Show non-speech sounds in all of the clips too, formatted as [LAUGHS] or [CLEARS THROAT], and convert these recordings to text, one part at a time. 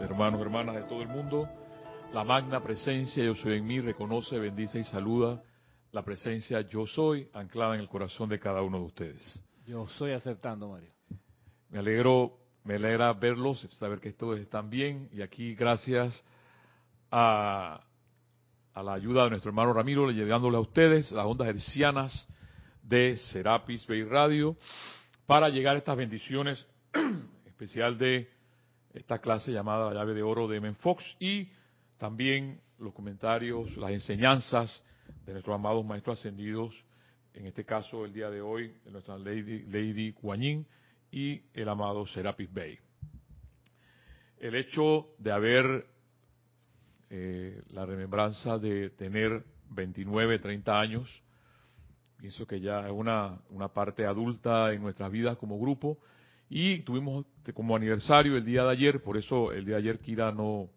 hermanos, hermanas de todo el mundo. La magna presencia yo soy en mí reconoce, bendice y saluda la presencia yo soy anclada en el corazón de cada uno de ustedes. Yo estoy aceptando, Mario. Me alegro, me alegra verlos, saber que todos están bien y aquí gracias a, a la ayuda de nuestro hermano Ramiro, llegándole a ustedes las ondas hercianas de Serapis Bay Radio para llegar a estas bendiciones [CLEARS THROAT] especial de esta clase llamada La llave de oro de Men Fox y también los comentarios, las enseñanzas de nuestros amados maestros ascendidos, en este caso el día de hoy, de nuestra Lady, Lady y el amado Serapis Bay. El hecho de haber eh, la remembranza de tener 29, 30 años, pienso que ya es una parte adulta en nuestras vidas como grupo, y tuvimos como aniversario el día de ayer, por eso el día de ayer Kira no,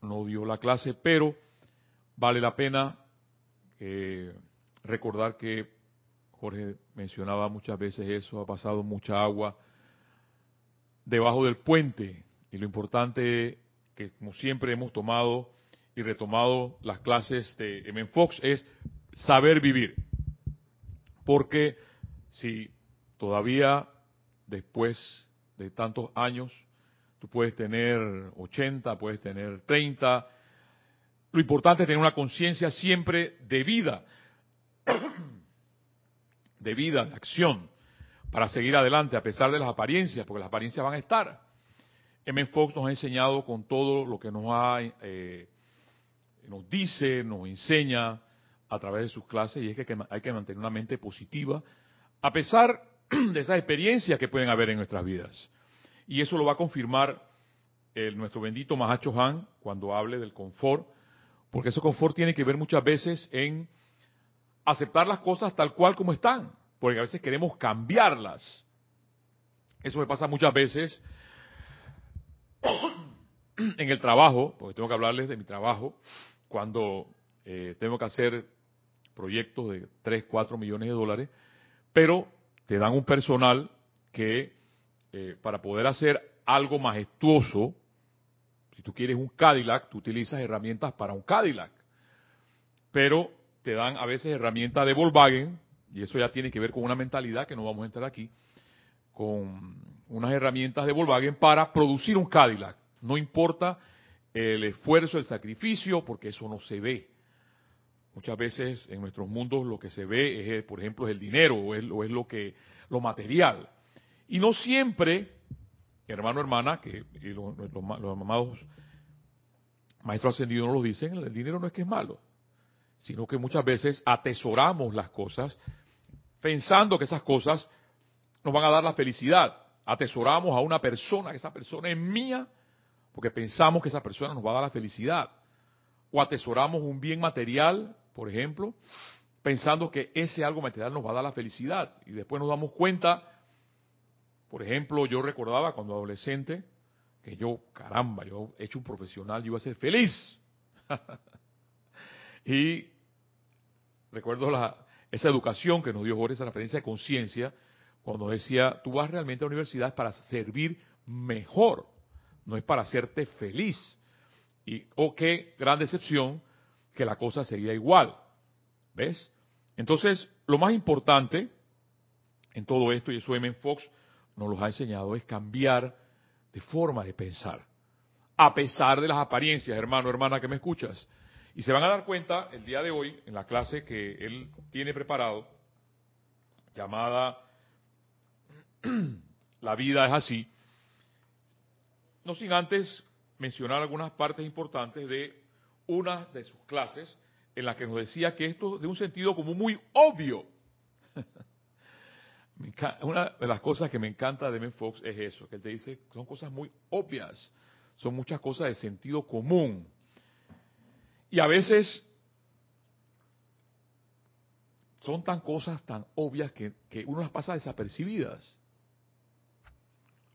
no dio la clase, pero vale la pena eh, recordar que Jorge mencionaba muchas veces eso, ha pasado mucha agua debajo del puente y lo importante que como siempre hemos tomado y retomado las clases de M. Fox es saber vivir. Porque si todavía después de tantos años, tú puedes tener 80, puedes tener 30. Lo importante es tener una conciencia siempre de vida, [COUGHS] de vida, de acción, para seguir adelante a pesar de las apariencias, porque las apariencias van a estar. M. Fox nos ha enseñado con todo lo que nos ha, eh, nos dice, nos enseña a través de sus clases, y es que hay que mantener una mente positiva, a pesar [CLEARS THROAT] de esas experiencias que pueden haber en nuestras vidas. Y eso lo va a confirmar nuestro bendito Mahacho Han cuando hable del confort, porque ese confort tiene que ver muchas veces en aceptar las cosas tal cual como están, porque a veces queremos cambiarlas. Eso me pasa muchas veces [CLEARS THROAT] en el trabajo, porque tengo que hablarles de mi trabajo, cuando eh, tengo que hacer proyectos de 3, 4 millones de dólares, pero te dan un personal que eh, para poder hacer algo majestuoso, si tú quieres un Cadillac, tú utilizas herramientas para un Cadillac. Pero te dan a veces herramientas de Volkswagen, y eso ya tiene que ver con una mentalidad que no vamos a entrar aquí, con unas herramientas de Volkswagen para producir un Cadillac. No importa el esfuerzo, el sacrificio, porque eso no se ve. Muchas veces en nuestros mundos lo que se ve es, eh, por ejemplo, es el dinero o es, lo que lo material. Y no siempre, hermano, hermana, que los, amados maestros ascendidos nos lo dicen, el dinero no es que es malo, sino que muchas veces atesoramos las cosas pensando que esas cosas nos van a dar la felicidad. Atesoramos a una persona, que esa persona es mía, porque pensamos que esa persona nos va a dar la felicidad. O atesoramos un bien material por ejemplo, pensando que ese algo material nos va a dar la felicidad. Y después nos damos cuenta, por ejemplo, yo recordaba cuando adolescente, que yo, caramba, yo he hecho un profesional, yo iba a ser feliz. [LAUGHS] y recuerdo la, esa educación que nos dio Jorge, esa referencia de conciencia, cuando decía, tú vas realmente a la universidad para servir mejor, no es para hacerte feliz. Y, oh, qué gran decepción que la cosa sería igual. ¿Ves? Entonces, lo más importante en todo esto, y eso M. Fox nos lo ha enseñado, es cambiar de forma de pensar. A pesar de las apariencias, hermano, hermana, que me escuchas. Y se van a dar cuenta el día de hoy, en la clase que él tiene preparado, llamada [CLEARS THROAT] La vida es así, no sin antes mencionar algunas partes importantes de una de sus clases en la que nos decía que esto de un sentido como muy obvio. [LAUGHS] una de las cosas que me encanta de Ben Fox es eso, que él te dice, son cosas muy obvias, son muchas cosas de sentido común. Y a veces son tan cosas tan obvias que, que uno las pasa desapercibidas.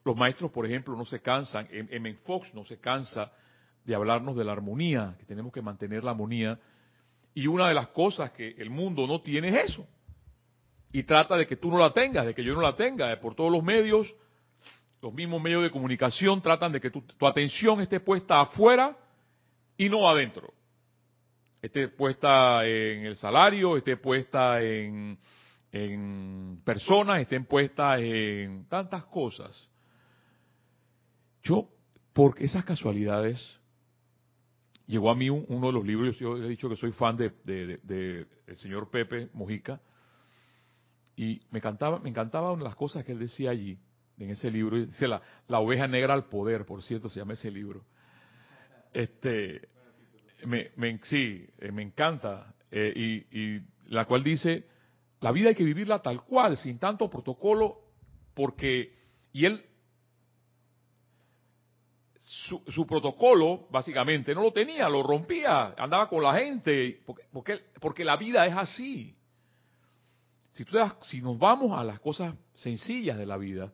Los maestros, por ejemplo, no se cansan, M. Fox no se cansa de hablarnos de la armonía, que tenemos que mantener la armonía. Y una de las cosas que el mundo no tiene es eso. Y trata de que tú no la tengas, de que yo no la tenga. Por todos los medios los mismos medios de comunicación tratan de que tu, atención esté puesta afuera y no adentro. Esté puesta en el salario, esté puesta en, en personas, estén puestas en tantas cosas. Yo, por esas casualidades, llegó a mí uno de los libros, yo he dicho que soy fan de, del señor Pepe Mojica, y me encantaba, me encantaba una de las cosas que él decía allí, en ese libro, dice la, la oveja negra al poder, por cierto, se llama ese libro. Este, me, me sí, eh, me encanta, eh, y la cual dice, la vida hay que vivirla tal cual, sin tanto protocolo, porque, y él su, protocolo, básicamente, no lo tenía, lo rompía, andaba con la gente, porque, porque, la vida es así. Si, tú si nos vamos a las cosas sencillas de la vida,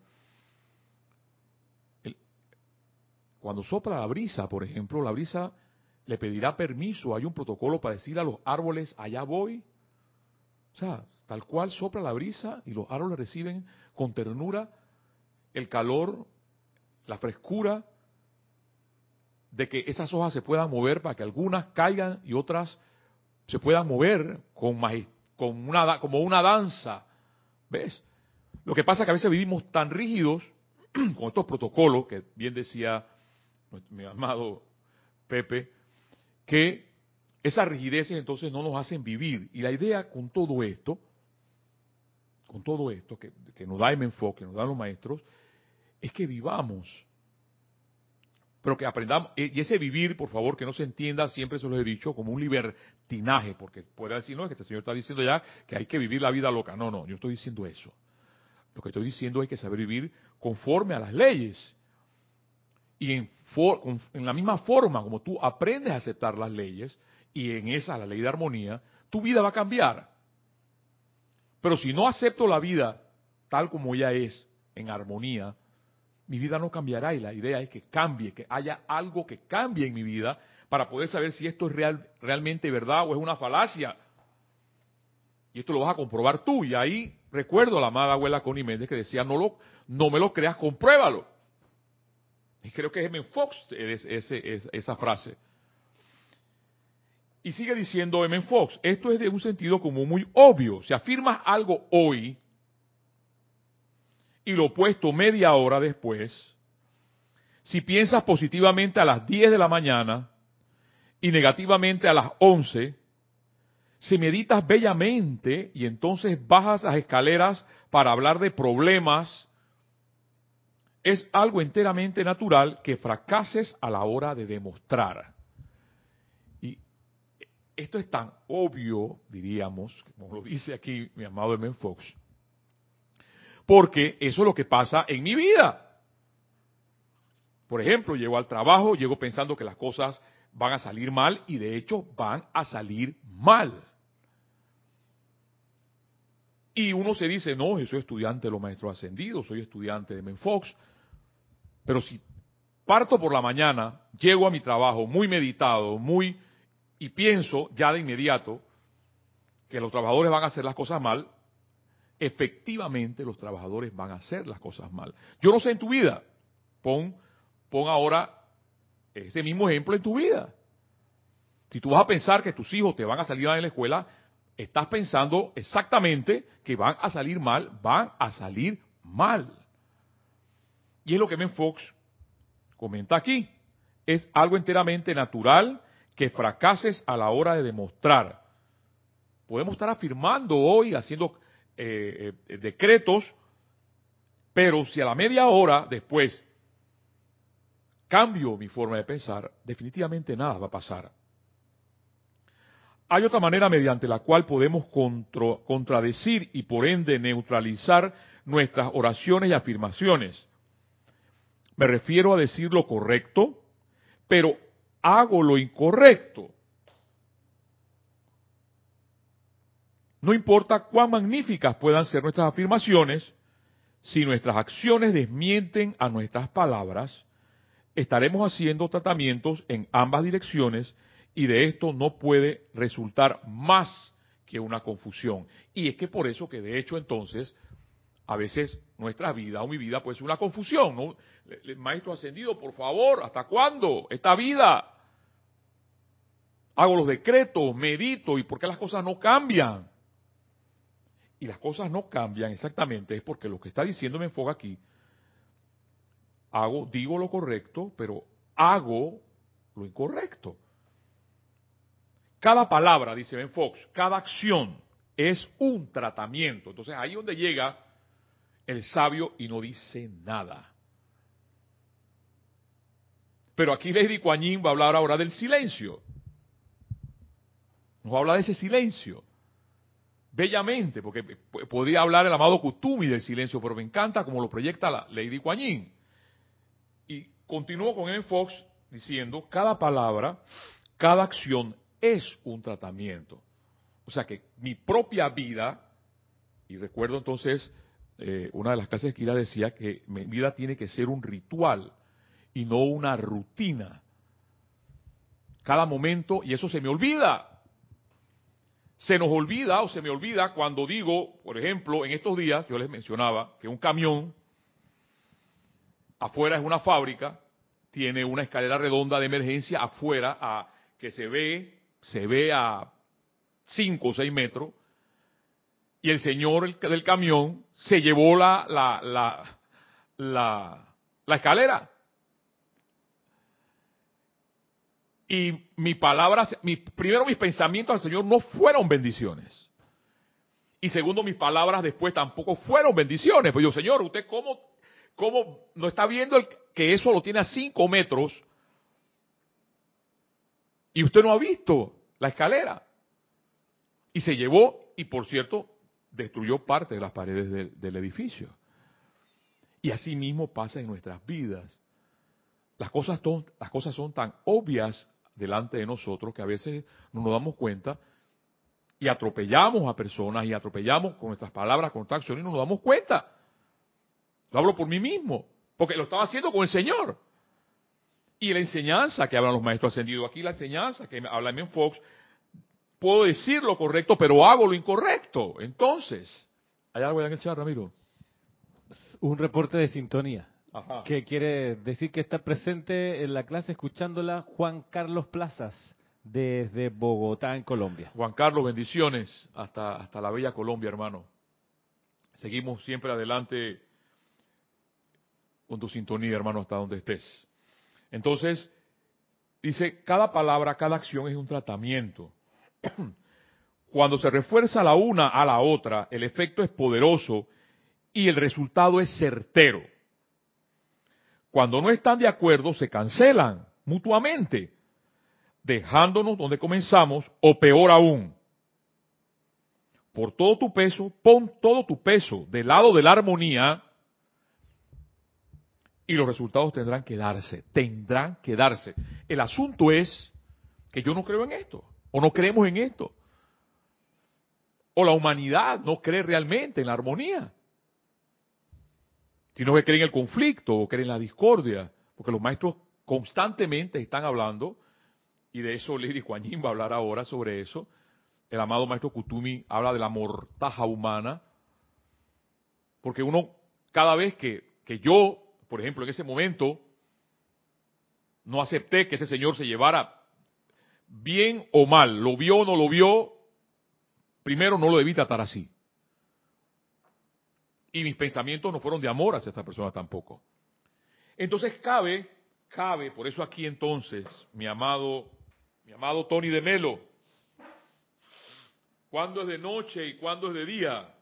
cuando sopla la brisa, por ejemplo, la brisa le pedirá permiso, hay un protocolo para decir a los árboles, allá voy. O sea, tal cual sopla la brisa y los árboles reciben con ternura el calor, la frescura de que esas hojas se puedan mover para que algunas caigan y otras se puedan mover con, con una, como una danza. ¿Ves? Lo que pasa es que a veces vivimos tan rígidos [CLEARS THROAT] con estos protocolos, que bien decía mi amado Pepe, que esas rigideces entonces no nos hacen vivir. Y la idea con todo esto, con todo esto que, que nos da el enfoque, que nos dan los maestros, es que vivamos pero que aprendamos, y ese vivir, por favor, que no se entienda, siempre se lo he dicho, como un libertinaje, porque puede decir, no, es que este señor está diciendo ya que hay que vivir la vida loca. No, no, yo estoy diciendo eso. Lo que estoy diciendo es que saber vivir conforme a las leyes. Y en, en la misma forma como tú aprendes a aceptar las leyes, y en esa, la ley de armonía, tu vida va a cambiar. Pero si no acepto la vida tal como ella es, en armonía, mi vida no cambiará y la idea es que cambie, que haya algo que cambie en mi vida para poder saber si esto es real, realmente verdad o es una falacia. Y esto lo vas a comprobar tú. Y ahí recuerdo a la amada abuela Connie Méndez que decía, no, lo, no me lo creas, compruébalo. Y creo que es M. Fox esa frase. Y sigue diciendo M. Fox, esto es de un sentido como muy obvio. Si afirmas algo hoy, y lo opuesto media hora después, si piensas positivamente a las 10 de la mañana y negativamente a las 11, si meditas bellamente y entonces bajas las escaleras para hablar de problemas, es algo enteramente natural que fracases a la hora de demostrar. Y esto es tan obvio, diríamos, como lo dice aquí mi amado Emen Fox, porque eso es lo que pasa en mi vida. Por ejemplo, llego al trabajo, llego pensando que las cosas van a salir mal y de hecho van a salir mal. Y uno se dice, no, yo soy estudiante de los maestros ascendidos, soy estudiante de Menfox. Pero si parto por la mañana, llego a mi trabajo muy meditado, muy y pienso ya de inmediato que los trabajadores van a hacer las cosas mal, efectivamente los trabajadores van a hacer las cosas mal. Yo no sé en tu vida, pon, pon ahora ese mismo ejemplo en tu vida. Si tú vas a pensar que tus hijos te van a salir mal en la escuela, estás pensando exactamente que van a salir mal, van a salir mal. Y es lo que Ben Fox comenta aquí. Es algo enteramente natural que fracases a la hora de demostrar. Podemos estar afirmando hoy, haciendo eh, eh, decretos, pero si a la media hora después cambio mi forma de pensar, definitivamente nada va a pasar. Hay otra manera mediante la cual podemos contradecir y por ende neutralizar nuestras oraciones y afirmaciones. Me refiero a decir lo correcto, pero hago lo incorrecto. No importa cuán magníficas puedan ser nuestras afirmaciones, si nuestras acciones desmienten a nuestras palabras, estaremos haciendo tratamientos en ambas direcciones y de esto no puede resultar más que una confusión. Y es que por eso que de hecho entonces a veces nuestra vida o mi vida puede ser una confusión, ¿no? Maestro ascendido, por favor, ¿hasta cuándo? Esta vida. Hago los decretos, medito, ¿y por qué las cosas no cambian? Y las cosas no cambian exactamente, es porque lo que está diciendo me enfoca aquí. Hago, digo lo correcto, pero hago lo incorrecto. Cada palabra, dice Ben Fox, cada acción es un tratamiento. Entonces ahí donde llega el sabio y no dice nada. Pero aquí Lady Kuan va a hablar ahora del silencio. Nos va a hablar de ese silencio. Bellamente, porque podría hablar el amado Kutumi del silencio, pero me encanta como lo proyecta la Lady Kuan Y continúo con M. Fox diciendo, cada palabra, cada acción es un tratamiento. O sea que mi propia vida, y recuerdo entonces eh, una de las clases que Kira decía que mi vida tiene que ser un ritual y no una rutina. Cada momento, y eso se me olvida. Se nos olvida o se me olvida cuando digo, por ejemplo, en estos días yo les mencionaba que un camión afuera es una fábrica, tiene una escalera redonda de emergencia afuera a, que se ve, se ve a 5 o 6 metros, y el señor del camión se llevó la, la, la, la, la escalera. Y mis palabras, mi, primero mis pensamientos al Señor no fueron bendiciones. Y segundo, mis palabras después tampoco fueron bendiciones. Pues yo, Señor, ¿usted cómo, cómo no está viendo el, que eso lo tiene a cinco metros? Y usted no ha visto la escalera. Y se llevó, y por cierto, destruyó parte de las paredes del, edificio. Y así mismo pasa en nuestras vidas. Las cosas, las cosas son tan obvias delante de nosotros que a veces no nos damos cuenta y atropellamos a personas y atropellamos con nuestras palabras, con nuestras acciones y no nos damos cuenta. Lo hablo por mí mismo, porque lo estaba haciendo con el Señor. Y la enseñanza que hablan los maestros ascendidos, aquí la enseñanza que habla en Fox, puedo decir lo correcto, pero hago lo incorrecto. Entonces, ¿hay algo en el chat, Ramiro? Un reporte de sintonía. Que quiere decir que está presente en la clase escuchándola Juan Carlos Plazas desde Bogotá, en Colombia. Juan Carlos, bendiciones hasta, hasta la bella Colombia, hermano. Seguimos siempre adelante con tu sintonía, hermano, hasta donde estés. Entonces, dice, cada palabra, cada acción es un tratamiento. [CLEARS THROAT] Cuando se refuerza la una a la otra, el efecto es poderoso y el resultado es certero. Cuando no están de acuerdo, se cancelan mutuamente, dejándonos donde comenzamos, o peor aún. Por todo tu peso, pon todo tu peso del lado de la armonía y los resultados tendrán que darse, tendrán que darse. El asunto es que yo no creo en esto. O no creemos en esto. O la humanidad no cree realmente en la armonía. Sino que cree en el conflicto o cree en la discordia. Porque los maestros constantemente están hablando, y de eso Lady Kuan va a hablar ahora sobre eso. El amado maestro Kutumi habla de la mortaja humana. Porque uno, cada vez que, que yo, por ejemplo, en ese momento, no acepté que ese señor se llevara bien o mal, lo vio o no lo vio, primero no lo debí tratar así. Y mis pensamientos no fueron de amor hacia esta persona tampoco. Entonces cabe, cabe, por eso aquí entonces, mi amado, mi amado Tony de Melo, ¿cuándo es de noche y cuándo es de día?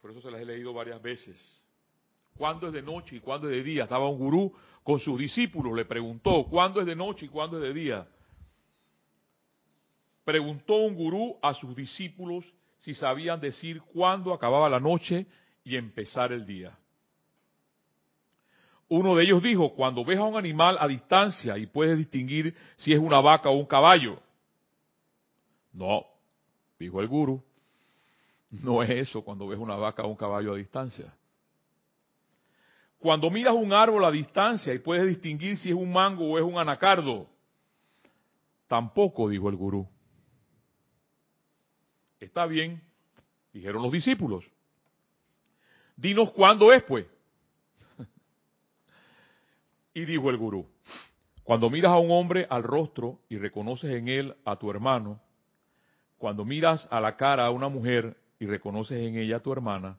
Por eso se las he leído varias veces. ¿Cuándo es de noche y cuándo es de día? Estaba un gurú con sus discípulos, le preguntó, ¿cuándo es de noche y cuándo es de día? preguntó un gurú a sus discípulos si sabían decir cuándo acababa la noche y empezar el día. Uno de ellos dijo, cuando ves a un animal a distancia y puedes distinguir si es una vaca o un caballo. No, dijo el gurú, no es eso cuando ves una vaca o un caballo a distancia. Cuando miras un árbol a distancia y puedes distinguir si es un mango o es un anacardo. Tampoco, dijo el gurú. Está bien, dijeron los discípulos. Dinos cuándo es, pues. [LAUGHS] y dijo el gurú, cuando miras a un hombre al rostro y reconoces en él a tu hermano, cuando miras a la cara a una mujer y reconoces en ella a tu hermana,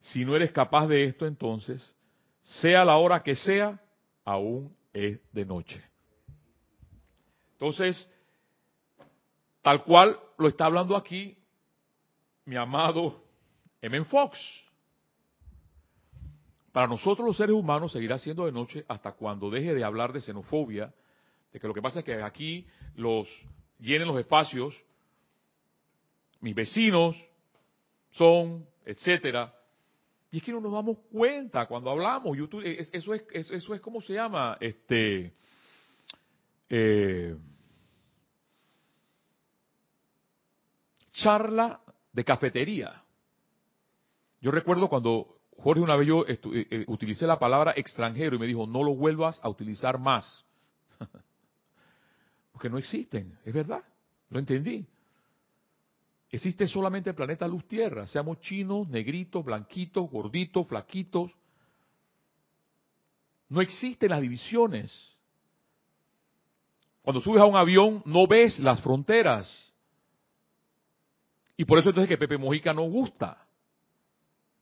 si no eres capaz de esto entonces, sea la hora que sea, aún es de noche. Entonces, tal cual lo está hablando aquí mi amado M. Fox. Para nosotros los seres humanos seguirá siendo de noche hasta cuando deje de hablar de xenofobia, de que lo que pasa es que aquí los llenen los espacios, mis vecinos son, etcétera. Y es que no nos damos cuenta cuando hablamos. YouTube, eso es, eso es como se llama, este, eh, charla de cafetería. Yo recuerdo cuando Jorge una vez yo eh, eh, utilicé la palabra extranjero y me dijo, no lo vuelvas a utilizar más. [LAUGHS] Porque no existen, es verdad, lo entendí. Existe solamente el planeta Luz Tierra, seamos chinos, negritos, blanquitos, gorditos, flaquitos. No existen las divisiones. Cuando subes a un avión no ves las fronteras. Y por eso entonces que Pepe Mojica no gusta.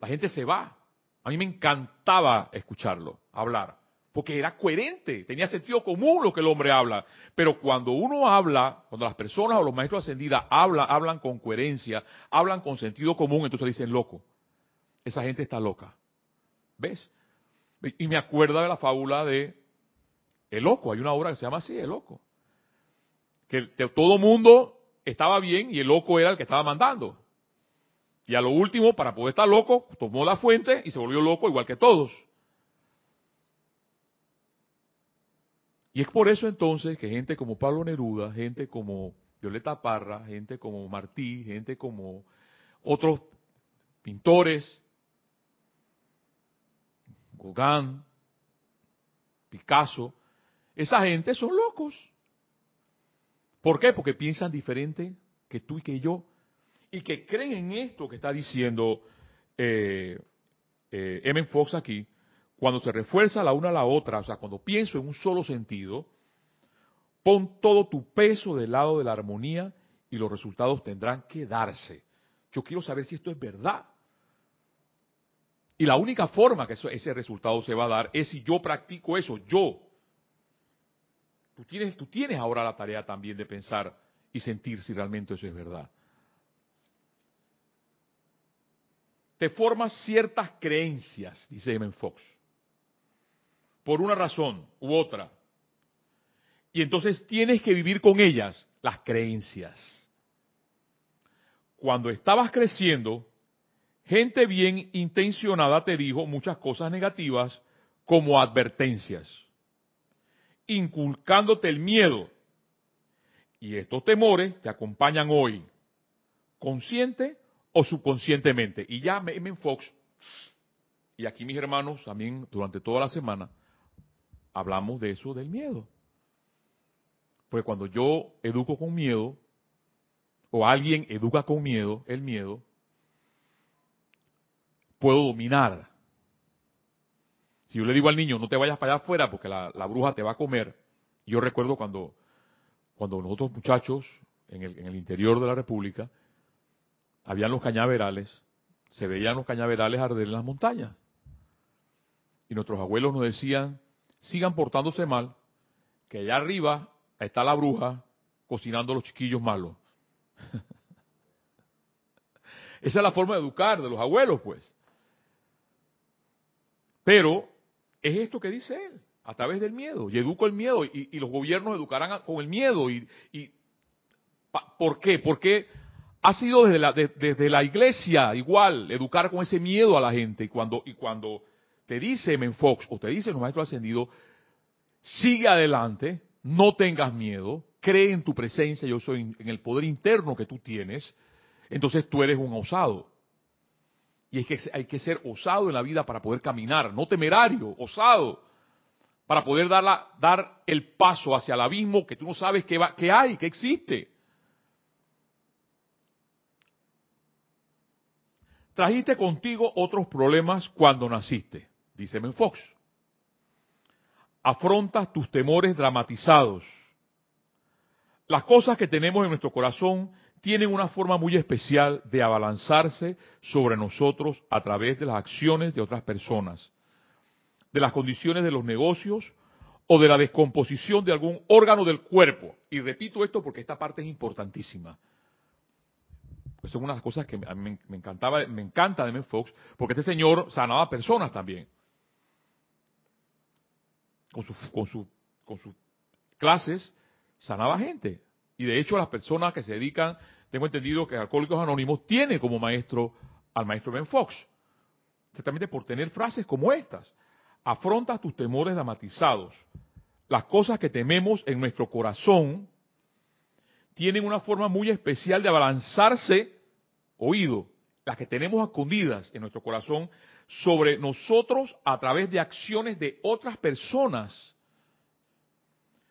La gente se va. A mí me encantaba escucharlo, hablar, porque era coherente, tenía sentido común lo que el hombre habla. Pero cuando uno habla, cuando las personas o los maestros ascendidas hablan, hablan con coherencia, hablan con sentido común, entonces dicen loco. Esa gente está loca. ¿Ves? Y me acuerda de la fábula de El Loco. Hay una obra que se llama así, El Loco. Que todo mundo estaba bien y el loco era el que estaba mandando. Y a lo último, para poder estar loco, tomó la fuente y se volvió loco igual que todos. Y es por eso entonces que gente como Pablo Neruda, gente como Violeta Parra, gente como Martí, gente como otros pintores, Gauguin, Picasso, esa gente son locos. ¿Por qué? Porque piensan diferente que tú y que yo y que creen en esto que está diciendo eh, eh Fox aquí, cuando se refuerza la una a la otra, o sea, cuando pienso en un solo sentido, pon todo tu peso del lado de la armonía y los resultados tendrán que darse. Yo quiero saber si esto es verdad. Y la única forma que ese resultado se va a dar es si yo practico eso, yo. Tú tienes, tú tienes ahora la tarea también de pensar y sentir si realmente eso es verdad. te formas ciertas creencias, dice M. Fox, por una razón u otra. Y entonces tienes que vivir con ellas, las creencias. Cuando estabas creciendo, gente bien intencionada te dijo muchas cosas negativas como advertencias, inculcándote el miedo. Y estos temores te acompañan hoy, consciente o subconscientemente. Y ya M. Fox, y aquí mis hermanos también durante toda la semana, hablamos de eso del miedo. Porque cuando yo educo con miedo, o alguien educa con miedo, el miedo, puedo dominar. Si yo le digo al niño, no te vayas para allá afuera porque la, bruja te va a comer. Yo recuerdo cuando, cuando nosotros muchachos en el, en el interior de la República, habían los cañaverales, se veían los cañaverales arder en las montañas. Y nuestros abuelos nos decían, sigan portándose mal, que allá arriba está la bruja cocinando los chiquillos malos. [LAUGHS] Esa es la forma de educar de los abuelos, pues. Pero es esto que dice él, a través del miedo. Y educo el miedo y, los gobiernos educarán con el miedo. Y, y ¿Por qué? Porque ha sido desde la, desde la iglesia igual, educar con ese miedo a la gente. Y cuando, y cuando te dice Menfox o te dice los maestros ascendidos, sigue adelante, no tengas miedo, cree en tu presencia, yo soy en el poder interno que tú tienes, entonces tú eres un osado. Y es que hay que ser osado en la vida para poder caminar, no temerario, osado, para poder dar, el paso hacia el abismo que tú no sabes que, que hay, que existe. Trajiste contigo otros problemas cuando naciste, dice Fox. Afrontas tus temores dramatizados. Las cosas que tenemos en nuestro corazón tienen una forma muy especial de abalanzarse sobre nosotros a través de las acciones de otras personas, de las condiciones de los negocios o de la descomposición de algún órgano del cuerpo. Y repito esto porque esta parte es importantísima. Pues son unas cosas que me encantaba, me encanta de Men Fox, porque este señor sanaba personas también. Con sus clases sanaba gente. Y de hecho las personas que se dedican, tengo entendido que Alcohólicos Anónimos tiene como maestro al maestro Ben Fox. Exactamente por tener frases como estas. Afronta tus temores dramatizados. Las cosas que tememos en nuestro corazón tienen una forma muy especial de abalanzarse, oído, las que tenemos escondidas en nuestro corazón, sobre nosotros a través de acciones de otras personas,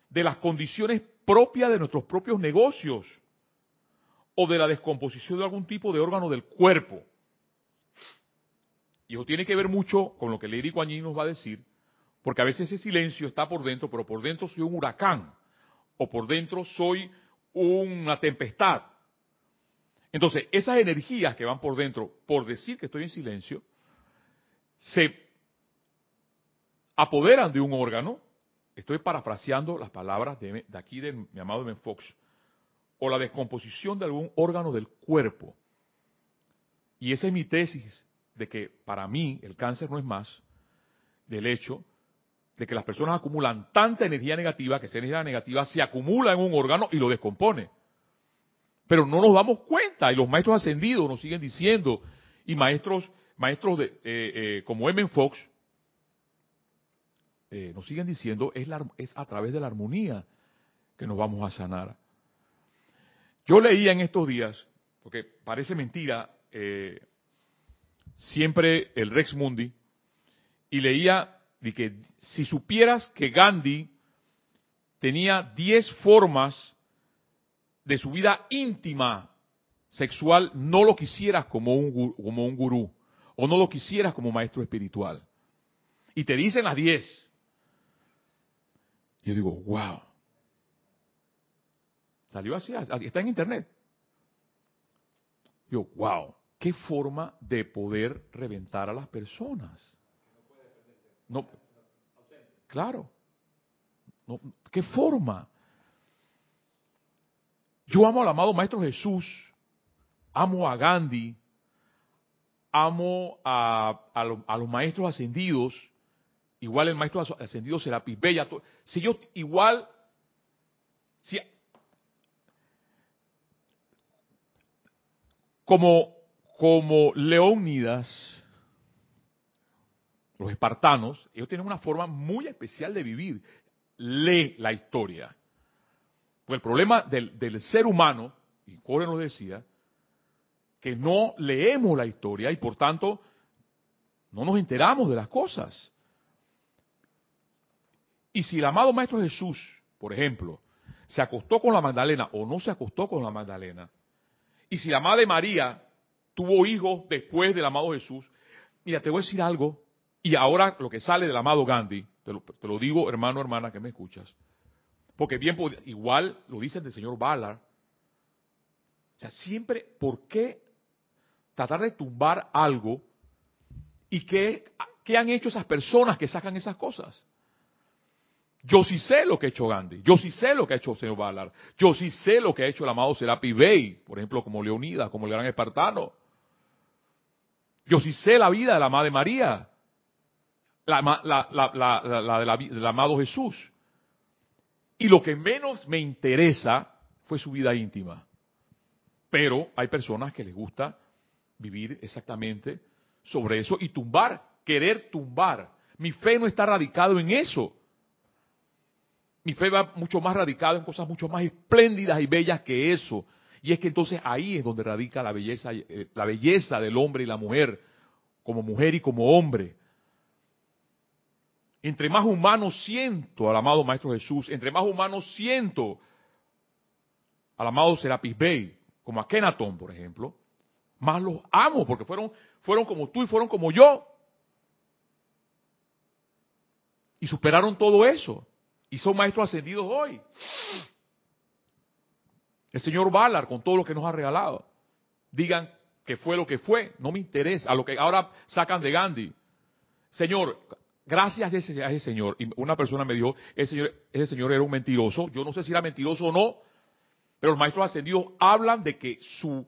de las condiciones propia de nuestros propios negocios o de la descomposición de algún tipo de órgano del cuerpo. Y eso tiene que ver mucho con lo que Lady Kuan nos va a decir, porque a veces ese silencio está por dentro, pero por dentro soy un huracán, o por dentro soy una tempestad. Entonces, esas energías que van por dentro, por decir que estoy en silencio, se apoderan de un órgano estoy parafraseando las palabras de, aquí de mi amado Ben Fox, o la descomposición de algún órgano del cuerpo. Y esa es mi tesis de que para mí el cáncer no es más del hecho de que las personas acumulan tanta energía negativa que esa energía negativa se acumula en un órgano y lo descompone. Pero no nos damos cuenta y los maestros ascendidos nos siguen diciendo y maestros maestros de, eh, eh, como M. Fox eh, nos siguen diciendo, es, es a través de la armonía que nos vamos a sanar. Yo leía en estos días, porque parece mentira, eh, siempre el Rex Mundi, y leía de que si supieras que Gandhi tenía 10 formas de su vida íntima sexual, no lo quisieras como un, como un gurú, o no lo quisieras como maestro espiritual. Y te dicen las 10. Yo digo, wow. Salió así, está en internet. Yo, wow, qué forma de poder reventar a las personas. No, claro. No, ¿Qué forma? Yo amo al amado Maestro Jesús, amo a Gandhi, amo a, a los maestros ascendidos, igual el maestro ascendido será Bella. Si yo igual, si, como, como Leónidas, los espartanos, ellos tienen una forma muy especial de vivir. Lee la historia. Pues el problema del, del ser humano, y Core nos decía, que no leemos la historia y por tanto no nos enteramos de las cosas. Y si el amado Maestro Jesús, por ejemplo, se acostó con la Magdalena o no se acostó con la Magdalena, y si la Madre María tuvo hijos después del amado Jesús, mira, te voy a decir algo, y ahora lo que sale del amado Gandhi, te lo, digo hermano, hermana, que me escuchas, porque bien, igual lo dice el señor Ballard, o sea, siempre, ¿por qué tratar de tumbar algo y qué, qué han hecho esas personas que sacan esas cosas? Yo sí sé lo que ha hecho Gandhi, yo sí sé lo que ha hecho el señor Ballard, yo sí sé lo que ha hecho el amado Serapi Bey, por ejemplo, como Leonidas, como el gran espartano. Yo sí sé la vida de la Madre María, la, la, del amado Jesús. Y lo que menos me interesa fue su vida íntima. Pero hay personas que les gusta vivir exactamente sobre eso y tumbar, querer tumbar. Mi fe no está radicado en eso mi fe va mucho más radicada en cosas mucho más espléndidas y bellas que eso. Y es que entonces ahí es donde radica la belleza, eh, la belleza del hombre y la mujer, como mujer y como hombre. Entre más humano siento al amado Maestro Jesús, entre más humano siento al amado Serapis Bey, como a Kenaton, por ejemplo, más los amo, porque fueron, fueron como tú y fueron como yo. Y superaron todo eso. Y son maestros ascendidos hoy. El señor Ballard, con todo lo que nos ha regalado. Digan que fue lo que fue, no me interesa. A lo que ahora sacan de Gandhi. Señor, gracias a ese, señor. Y una persona me dijo, ese señor, ese señor era un mentiroso. Yo no sé si era mentiroso o no, pero los maestros ascendidos hablan de que su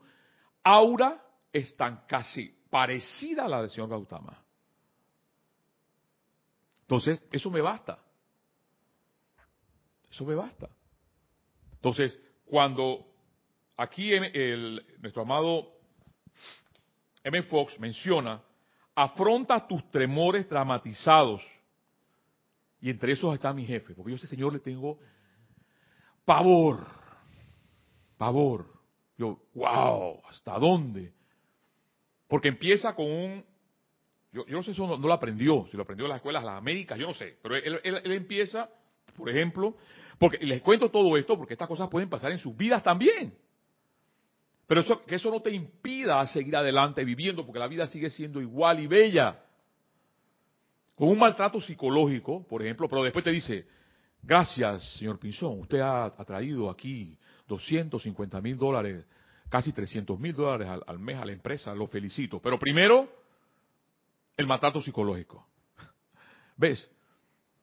aura es tan casi parecida a la del señor Gautama. Entonces, eso me basta. Eso me basta. Entonces, cuando aquí el, nuestro amado M. Fox menciona, afronta tus tremores dramatizados. Y entre esos está mi jefe, porque yo a ese señor le tengo pavor, pavor. Yo, wow, ¿hasta dónde? Porque empieza con un, yo, no sé si eso no, lo aprendió, si lo aprendió en las escuelas, las Américas, yo no sé, pero él, él empieza, por ejemplo, porque les cuento todo esto porque estas cosas pueden pasar en sus vidas también. Pero eso, que eso no te impida seguir adelante viviendo, porque la vida sigue siendo igual y bella. Con un maltrato psicológico, por ejemplo, pero después te dice, gracias, señor Pinzón, usted ha, traído aquí 250 mil dólares, casi 300 mil dólares al, al mes a la empresa, lo felicito. Pero primero, el maltrato psicológico. [LAUGHS] ¿Ves?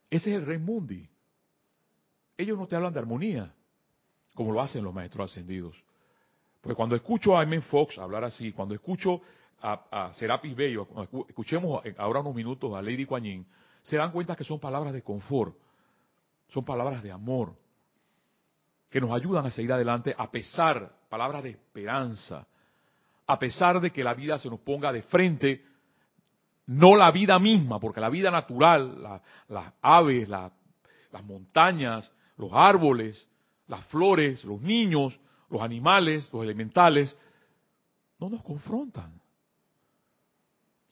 Ese es el rey Mundi. Ellos no te hablan de armonía, como lo hacen los maestros ascendidos. Porque cuando escucho a Amen Fox hablar así, cuando escucho a, Serapis Bello, escuchemos ahora unos minutos a Lady Kuan se dan cuenta que son palabras de confort, son palabras de amor, que nos ayudan a seguir adelante a pesar, palabras de esperanza, a pesar de que la vida se nos ponga de frente, no la vida misma, porque la vida natural, las aves, las montañas, los árboles, las flores, los niños, los animales, los elementales, no nos confrontan.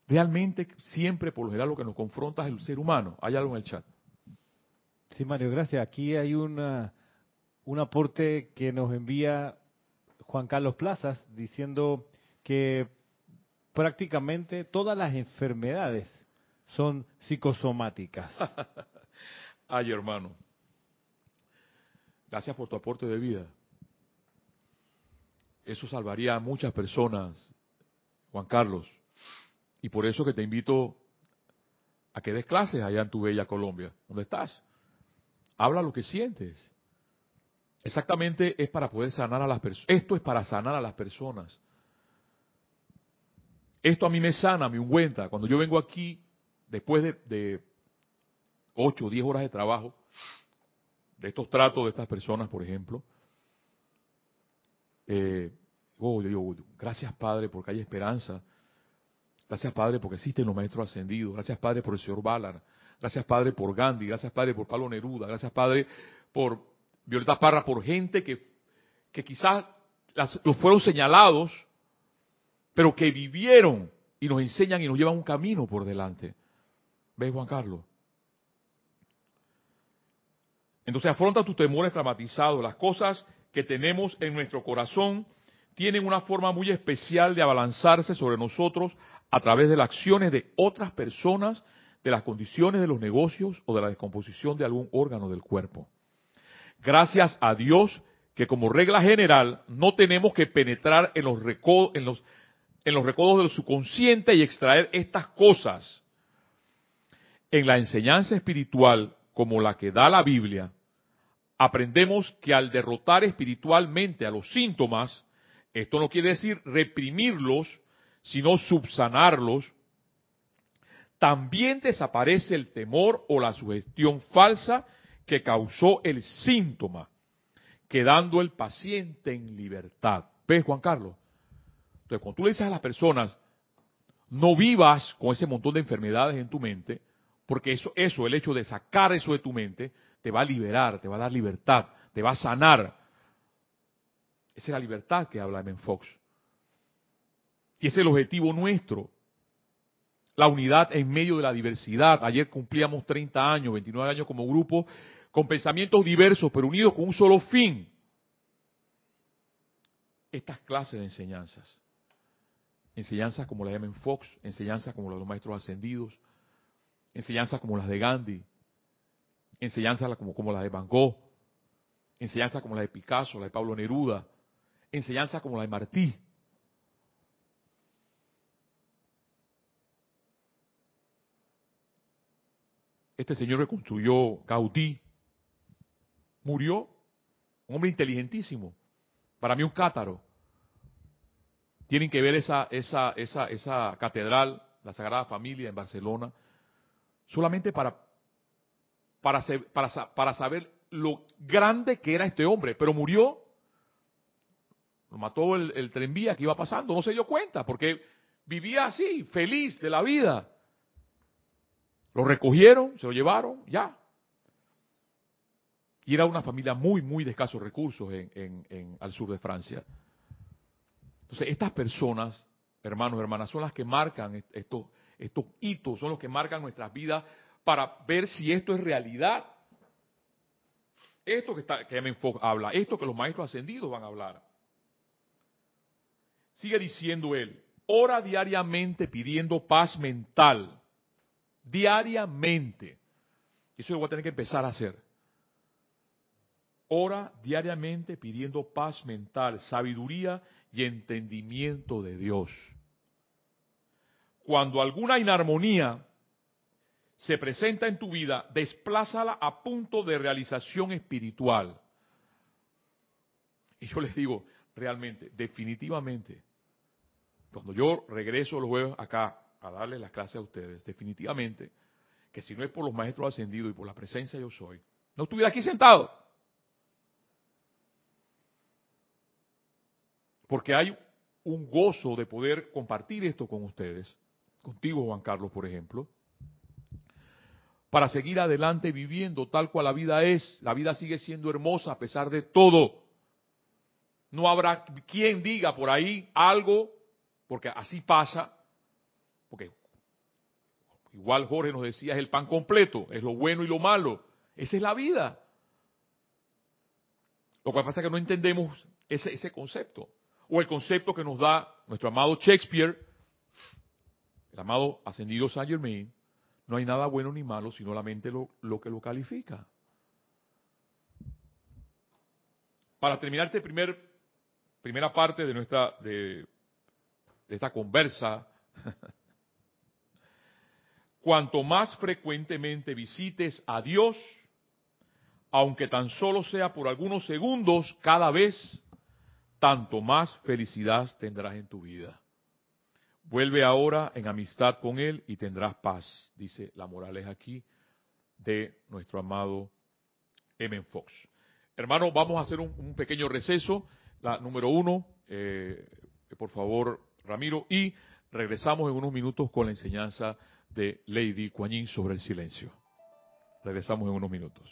Realmente, siempre, por lo general, lo que nos confronta es el ser humano. Hay algo en el chat. Sí, Mario, gracias. Aquí hay una, un aporte que nos envía Juan Carlos Plazas diciendo que prácticamente todas las enfermedades son psicosomáticas. [LAUGHS] Ay, hermano. Gracias por tu aporte de vida. Eso salvaría a muchas personas, Juan Carlos. Y por eso que te invito a que des clases allá en tu bella Colombia. ¿Dónde estás? Habla lo que sientes. Exactamente es para poder sanar a las personas. Esto es para sanar a las personas. Esto a mí me sana, me ungüenta. Cuando yo vengo aquí, después de, de 8 o 10 horas de trabajo, de estos tratos de estas personas, por ejemplo, oh, yo digo, gracias Padre porque hay esperanza. Gracias Padre porque existen los maestros ascendidos. Gracias Padre por el señor Ballard. Gracias Padre por Gandhi. Gracias Padre por Pablo Neruda. Gracias Padre por Violeta Parra, por gente que, que quizás los fueron señalados, pero que vivieron y nos enseñan y nos llevan un camino por delante. ¿Ves, Juan Carlos? Entonces afronta tus temores traumatizados, las cosas que tenemos en nuestro corazón tienen una forma muy especial de abalanzarse sobre nosotros a través de las acciones de otras personas, de las condiciones de los negocios o de la descomposición de algún órgano del cuerpo. Gracias a Dios que como regla general no tenemos que penetrar en los, recodos, en los, en los recodos del subconsciente y extraer estas cosas. En la enseñanza espiritual, como la que da la Biblia, aprendemos que al derrotar espiritualmente a los síntomas, esto no quiere decir reprimirlos, sino subsanarlos, también desaparece el temor o la sugestión falsa que causó el síntoma, quedando el paciente en libertad. ¿Ves, Juan Carlos? Entonces, cuando tú le dices a las personas, no vivas con ese montón de enfermedades en tu mente, porque eso, eso, el hecho de sacar eso de tu mente, te va a liberar, te va a dar libertad, te va a sanar. Esa es la libertad que habla Ben Fox. Y es el objetivo nuestro. La unidad en medio de la diversidad. Ayer cumplíamos 30 años, 29 años como grupo, con pensamientos diversos, pero unidos con un solo fin. Estas clases de enseñanzas. enseñanzas como la M. Fox, enseñanzas como las de los maestros ascendidos, enseñanzas como las de Gandhi, enseñanzas como, como las de Van Gogh, enseñanzas como las de Picasso, la de Pablo Neruda, enseñanzas como la de Martí. Este señor que construyó Gaudí murió, un hombre inteligentísimo, para mí un cátaro. Tienen que ver esa, esa, esa, esa catedral, la Sagrada Familia en Barcelona, solamente para, para, saber lo grande que era este hombre, pero murió, lo mató el, el tranvía que iba pasando, no se dio cuenta, porque vivía así, feliz de la vida. Lo recogieron, se lo llevaron, ya. Y era una familia muy, muy de escasos recursos en, al sur de Francia. Entonces, estas personas, hermanos, hermanas, son las que marcan estos, estos hitos, son los que marcan nuestras vidas para ver si esto es realidad. Esto que, está, que habla, esto que los maestros ascendidos van a hablar. Sigue diciendo él, ora diariamente pidiendo paz mental. Diariamente. Eso lo voy a tener que empezar a hacer. Ora diariamente pidiendo paz mental, sabiduría y entendimiento de Dios. Cuando alguna inarmonía se presenta en tu vida, desplázala a punto de realización espiritual. Y yo les digo, realmente, definitivamente, cuando yo regreso los jueves acá a darle las clases a ustedes, definitivamente, que si no es por los maestros ascendidos y por la presencia yo soy, no estuviera aquí sentado. Porque hay un gozo de poder compartir esto con ustedes, contigo Juan Carlos, por ejemplo, para seguir adelante viviendo tal cual la vida es. La vida sigue siendo hermosa a pesar de todo. No habrá quien diga por ahí algo, porque así pasa, porque igual Jorge nos decía, es el pan completo, es lo bueno y lo malo. Esa es la vida. Lo que pasa es que no entendemos ese, ese concepto. O el concepto que nos da nuestro amado Shakespeare, el amado ascendido Saint Germain, no hay nada bueno ni malo, sino la mente lo, lo que lo califica. Para terminar esta primer, primera parte de nuestra de, de esta conversa, [LAUGHS] cuanto más frecuentemente visites a Dios, aunque tan solo sea por algunos segundos cada vez, tanto más felicidad tendrás en tu vida. Vuelve ahora en amistad con Él y tendrás paz, dice la moraleja aquí de nuestro amado M. Fox. Hermano, vamos a hacer un, pequeño receso, la número uno, eh, por favor, Ramiro, y regresamos en unos minutos con la enseñanza de Lady Kuan sobre el silencio. Regresamos en unos minutos.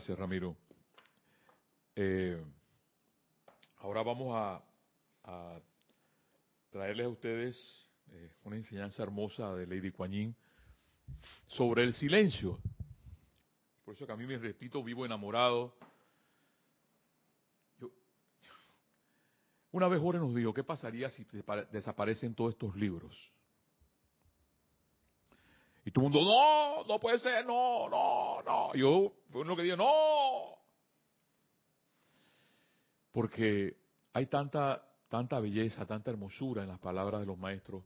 Gracias, Ramiro. Eh, ahora vamos a, traerles a ustedes eh, una enseñanza hermosa de Lady Kuan sobre el silencio. Por eso que a mí me repito, vivo enamorado. una vez Jorge nos dijo, ¿qué pasaría si desaparecen todos estos libros? Y todo el mundo, no, no puede ser, no, no, no. Yo uno que dijo, no. Porque hay tanta, tanta belleza, tanta hermosura en las palabras de los maestros.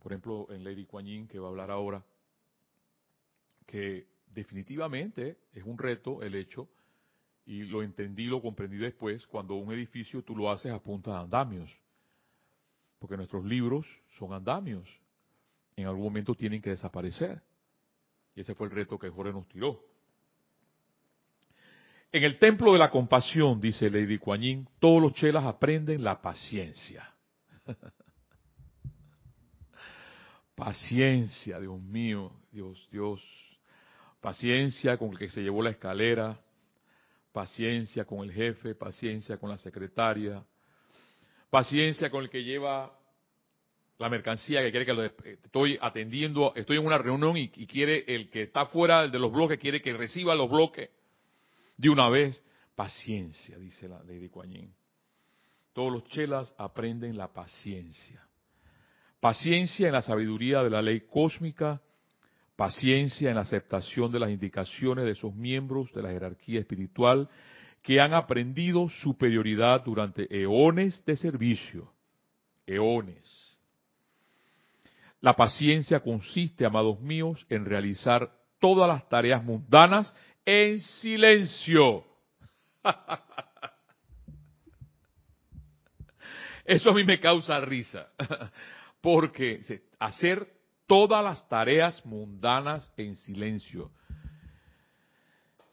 Por ejemplo, en Lady Kuan que va a hablar ahora, que definitivamente es un reto el hecho, y lo entendí, lo comprendí después, cuando un edificio tú lo haces a punta de andamios. Porque nuestros libros son andamios en algún momento tienen que desaparecer. Y ese fue el reto que Jorge nos tiró. En el templo de la compasión, dice Lady Kuan todos los chelas aprenden la paciencia. [LAUGHS] paciencia, Dios mío, Dios, Dios. Paciencia con el que se llevó la escalera, paciencia con el jefe, paciencia con la secretaria, paciencia con el que lleva la mercancía que quiere que lo estoy atendiendo, estoy en una reunión y, quiere el que está fuera de los bloques quiere que reciba los bloques de una vez. Paciencia, dice la de Kuan Todos los chelas aprenden la paciencia. Paciencia en la sabiduría de la ley cósmica, paciencia en la aceptación de las indicaciones de esos miembros de la jerarquía espiritual que han aprendido superioridad durante eones de servicio. Eones la paciencia consiste, amados míos, en realizar todas las tareas mundanas en silencio. [LAUGHS] Eso a mí me causa risa, [LAUGHS] porque hacer todas las tareas mundanas en silencio.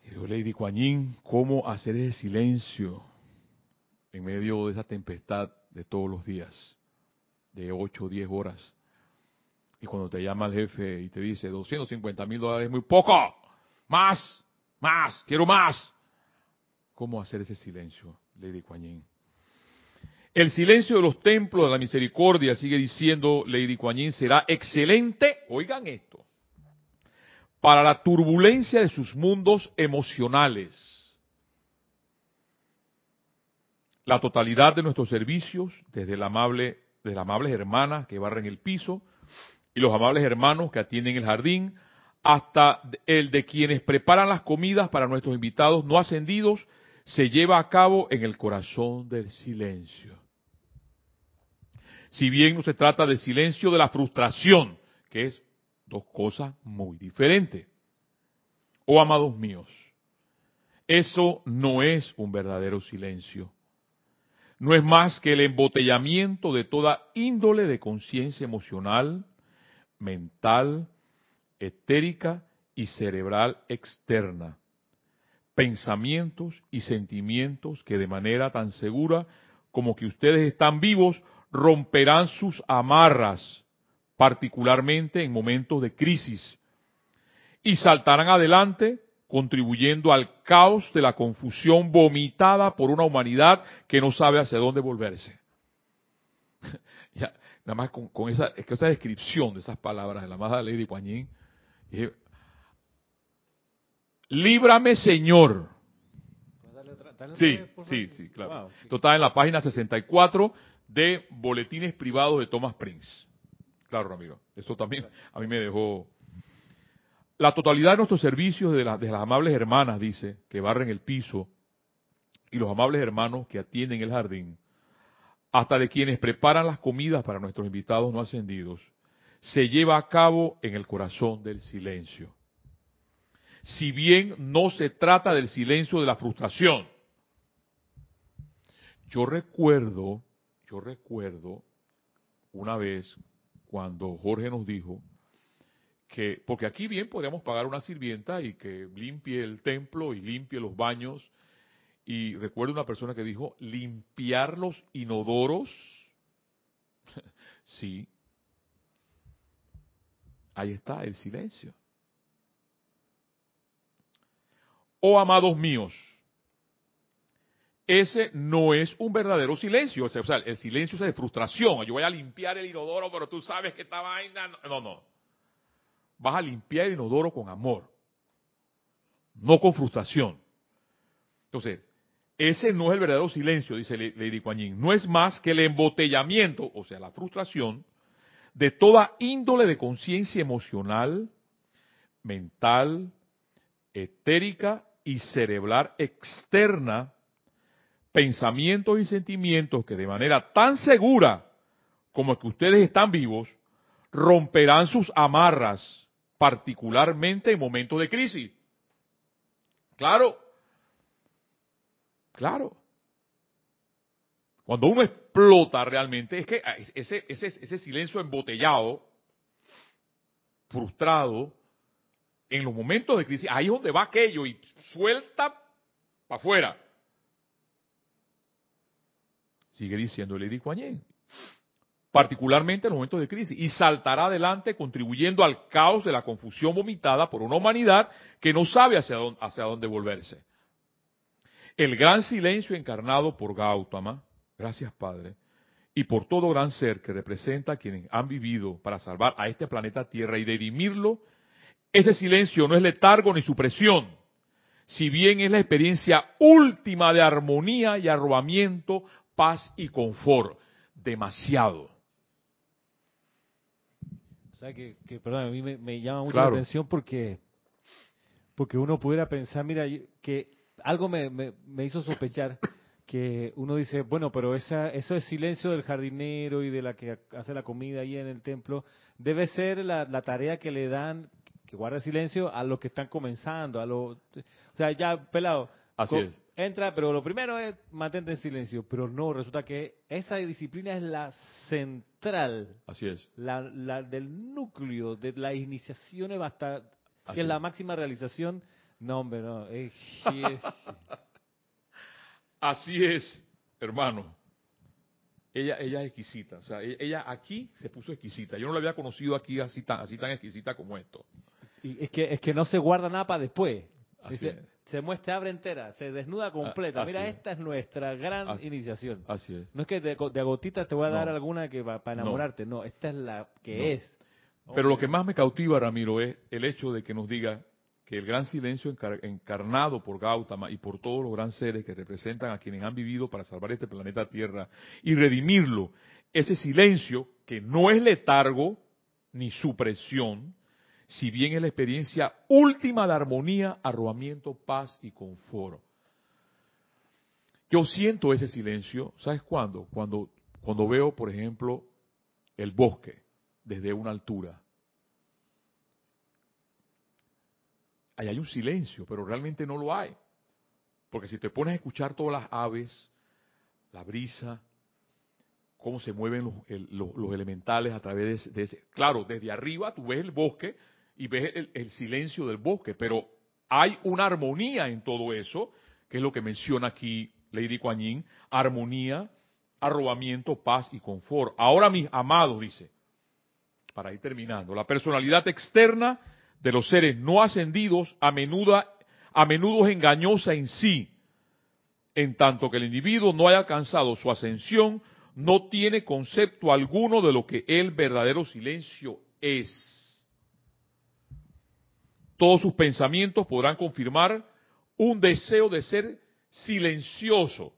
Yo Lady Kuan ¿cómo hacer ese silencio en medio de esa tempestad de todos los días, de 8 o 10 horas? Y cuando te llama el jefe y te dice 250 mil dólares es muy poco, más, más, quiero más. ¿Cómo hacer ese silencio, Lady Kuan El silencio de los templos de la misericordia, sigue diciendo Lady Kuan será excelente, oigan esto, para la turbulencia de sus mundos emocionales. La totalidad de nuestros servicios, desde el amable, de las amables hermanas que barren el piso, y los amables hermanos que atienden el jardín, hasta el de quienes preparan las comidas para nuestros invitados no ascendidos, se lleva a cabo en el corazón del silencio. Si bien no se trata de silencio de la frustración, que es dos cosas muy diferentes. Oh amados míos, eso no es un verdadero silencio. No es más que el embotellamiento de toda índole de conciencia emocional, mental, etérica y cerebral externa. Pensamientos y sentimientos que de manera tan segura como que ustedes están vivos romperán sus amarras, particularmente en momentos de crisis, y saltarán adelante contribuyendo al caos de la confusión vomitada por una humanidad que no sabe hacia dónde volverse. [LAUGHS] ya, nada más con, esa, esa descripción de esas palabras de la amada Lady dije, líbrame Señor. Sí, sí, sí, claro. Total en la página 64 de Boletines Privados de Thomas Prince. Claro, Ramiro. Eso también a mí me dejó... La totalidad de nuestros servicios de, de las amables hermanas, dice, que barren el piso, y los amables hermanos que atienden el jardín, hasta de quienes preparan las comidas para nuestros invitados no ascendidos, se lleva a cabo en el corazón del silencio. Si bien no se trata del silencio de la frustración, yo recuerdo, yo recuerdo una vez cuando Jorge nos dijo que, porque aquí bien podríamos pagar una sirvienta y que limpie el templo y limpie los baños y recuerdo una persona que dijo, limpiar los inodoros. [LAUGHS] sí. Ahí está el silencio. oh amados míos, ese no es un verdadero silencio. O sea, el silencio es de frustración. Yo voy a limpiar el inodoro, pero tú sabes que esta vaina. No, no. Vas a limpiar el inodoro con amor, no con frustración. Entonces, ese no es el verdadero silencio, dice Lady Kuan No es más que el embotellamiento, o sea, la frustración, de toda índole de conciencia emocional, mental, etérica y cerebral externa pensamientos y sentimientos que de manera tan segura como que ustedes están vivos, romperán sus amarras, particularmente en momentos de crisis. Claro, claro. Cuando uno explota realmente, es que ese, ese, ese silencio embotellado, frustrado, en los momentos de crisis, ahí es donde va aquello y suelta para afuera. Sigue diciendo Lady Kuan Particularmente en los momentos de crisis. Y saltará adelante contribuyendo al caos de la confusión vomitada por una humanidad que no sabe hacia dónde, hacia dónde volverse. El gran silencio encarnado por Gautama, gracias Padre, y por todo gran ser que representa a quienes han vivido para salvar a este planeta Tierra y dirimirlo, ese silencio no es letargo ni supresión, si bien es la experiencia última de armonía y arrobamiento paz y confort. Demasiado. O sea que, perdón, a mí me, llama mucho la atención porque, porque uno pudiera pensar, mira, que algo me, me, hizo sospechar que uno dice, bueno, pero esa, eso es silencio del jardinero y de la que hace la comida ahí en el templo, debe ser la, la tarea que le dan, que guarda silencio a los que están comenzando, a los, o sea, ya pelado, Así es. Entra, pero lo primero es mantente en silencio. Pero no, resulta que esa disciplina es la central. Así es. La, la del núcleo de la iniciación hasta que es la máxima realización. No, hombre, no. [LAUGHS] Así es, hermano. Ella, ella es exquisita. O sea, e, ella aquí se puso exquisita. Yo no la había conocido aquí así tan, así tan exquisita como esto. Y es que, es que no se guarda nada para después. Así es se muestra, abre entera, se desnuda completa. Mira, esta es nuestra gran iniciación. Así es. No es que de, de agotitas te voy a dar alguna que para enamorarte, no. esta es la que es. Pero lo que más me cautiva, Ramiro, es el hecho de que nos diga el gran silencio encarnado por Gautama y por todos los grandes seres que representan a quienes han vivido para salvar este planeta Tierra y redimirlo, ese silencio que no es letargo ni supresión, si bien es la experiencia última de armonía, arrobamiento, paz y confort. Yo siento ese silencio, ¿sabes cuándo? Cuando, cuando veo, por ejemplo, el bosque desde una altura. Ahí hay un silencio, pero realmente no lo hay. Porque si te pones a escuchar todas las aves, la brisa, cómo se mueven los, elementales a través de ese... Claro, desde arriba tú ves el bosque, y ves el, silencio del bosque, pero hay una armonía en todo eso, que es lo que menciona aquí Lady Kuan armonía, arrobamiento, paz y confort. Ahora mis amados, dice, para ir terminando, la personalidad externa de los seres no ascendidos a menudo, a menudo es engañosa en sí, en tanto que el individuo no haya alcanzado su ascensión, no tiene concepto alguno de lo que el verdadero silencio es. Todos sus pensamientos podrán confirmar un deseo de ser silencioso,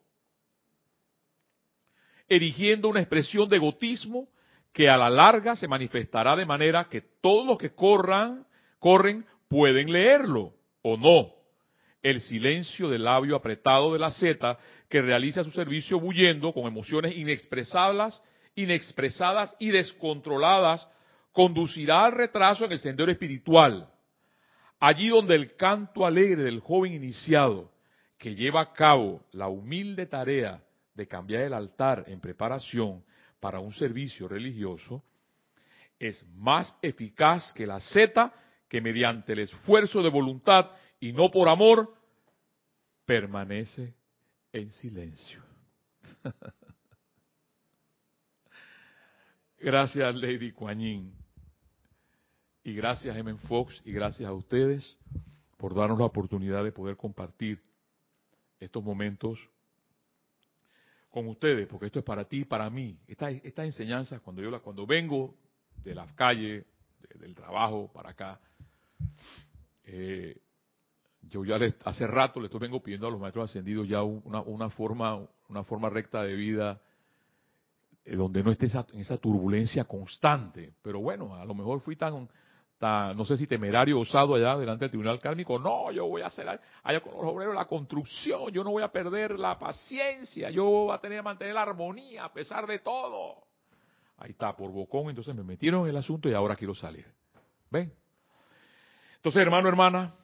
erigiendo una expresión de egotismo que a la larga se manifestará de manera que todos los que corran, corren pueden leerlo o no. El silencio del labio apretado de la zeta que realiza su servicio bullendo con emociones inexpresables, inexpresadas y descontroladas conducirá al retraso en el sendero espiritual Allí donde el canto alegre del joven iniciado, que lleva a cabo la humilde tarea de cambiar el altar en preparación para un servicio religioso, es más eficaz que la seta que mediante el esfuerzo de voluntad y no por amor, permanece en silencio. [LAUGHS] Gracias, Lady Kuan y gracias Emen Fox y gracias a ustedes por darnos la oportunidad de poder compartir estos momentos con ustedes, porque esto es para ti y para mí. Estas esta enseñanzas, cuando yo la, cuando vengo de las calles, del trabajo para acá, eh, yo ya les, hace rato les vengo pidiendo a los maestros ascendidos ya una, una forma, una forma recta de vida eh, donde no esté en esa turbulencia constante. Pero bueno, a lo mejor fui tan no sé si temerario, osado allá delante del tribunal kármico. No, yo voy a hacer allá con los obreros la construcción, yo no voy a perder la paciencia, yo voy a tener que mantener la armonía a pesar de todo. Ahí está, por bocón, entonces me metieron en el asunto y ahora quiero salir. ¿Ven? Entonces, hermano, hermana,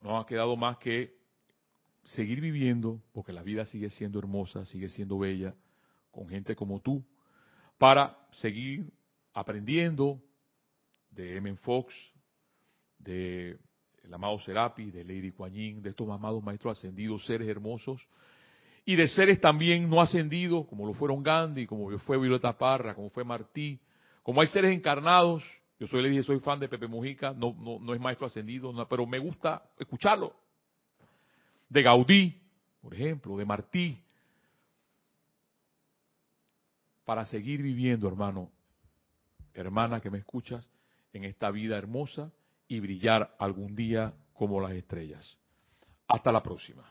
no ha quedado más que seguir viviendo, porque la vida sigue siendo hermosa, sigue siendo bella, con gente como tú, para seguir aprendiendo, de M. Fox, de el amado Serapi, de Lady Kuan de estos amados maestros ascendidos, seres hermosos, y de seres también no ascendidos, como lo fueron Gandhi, como fue Violeta Parra, como fue Martí, como hay seres encarnados, yo soy, le dije, soy fan de Pepe Mujica, no, no, no es maestro ascendido, pero me gusta escucharlo. De Gaudí, por ejemplo, de Martí, para seguir viviendo, hermano, hermana que me escuchas, en esta vida hermosa y brillar algún día como las estrellas. Hasta la próxima.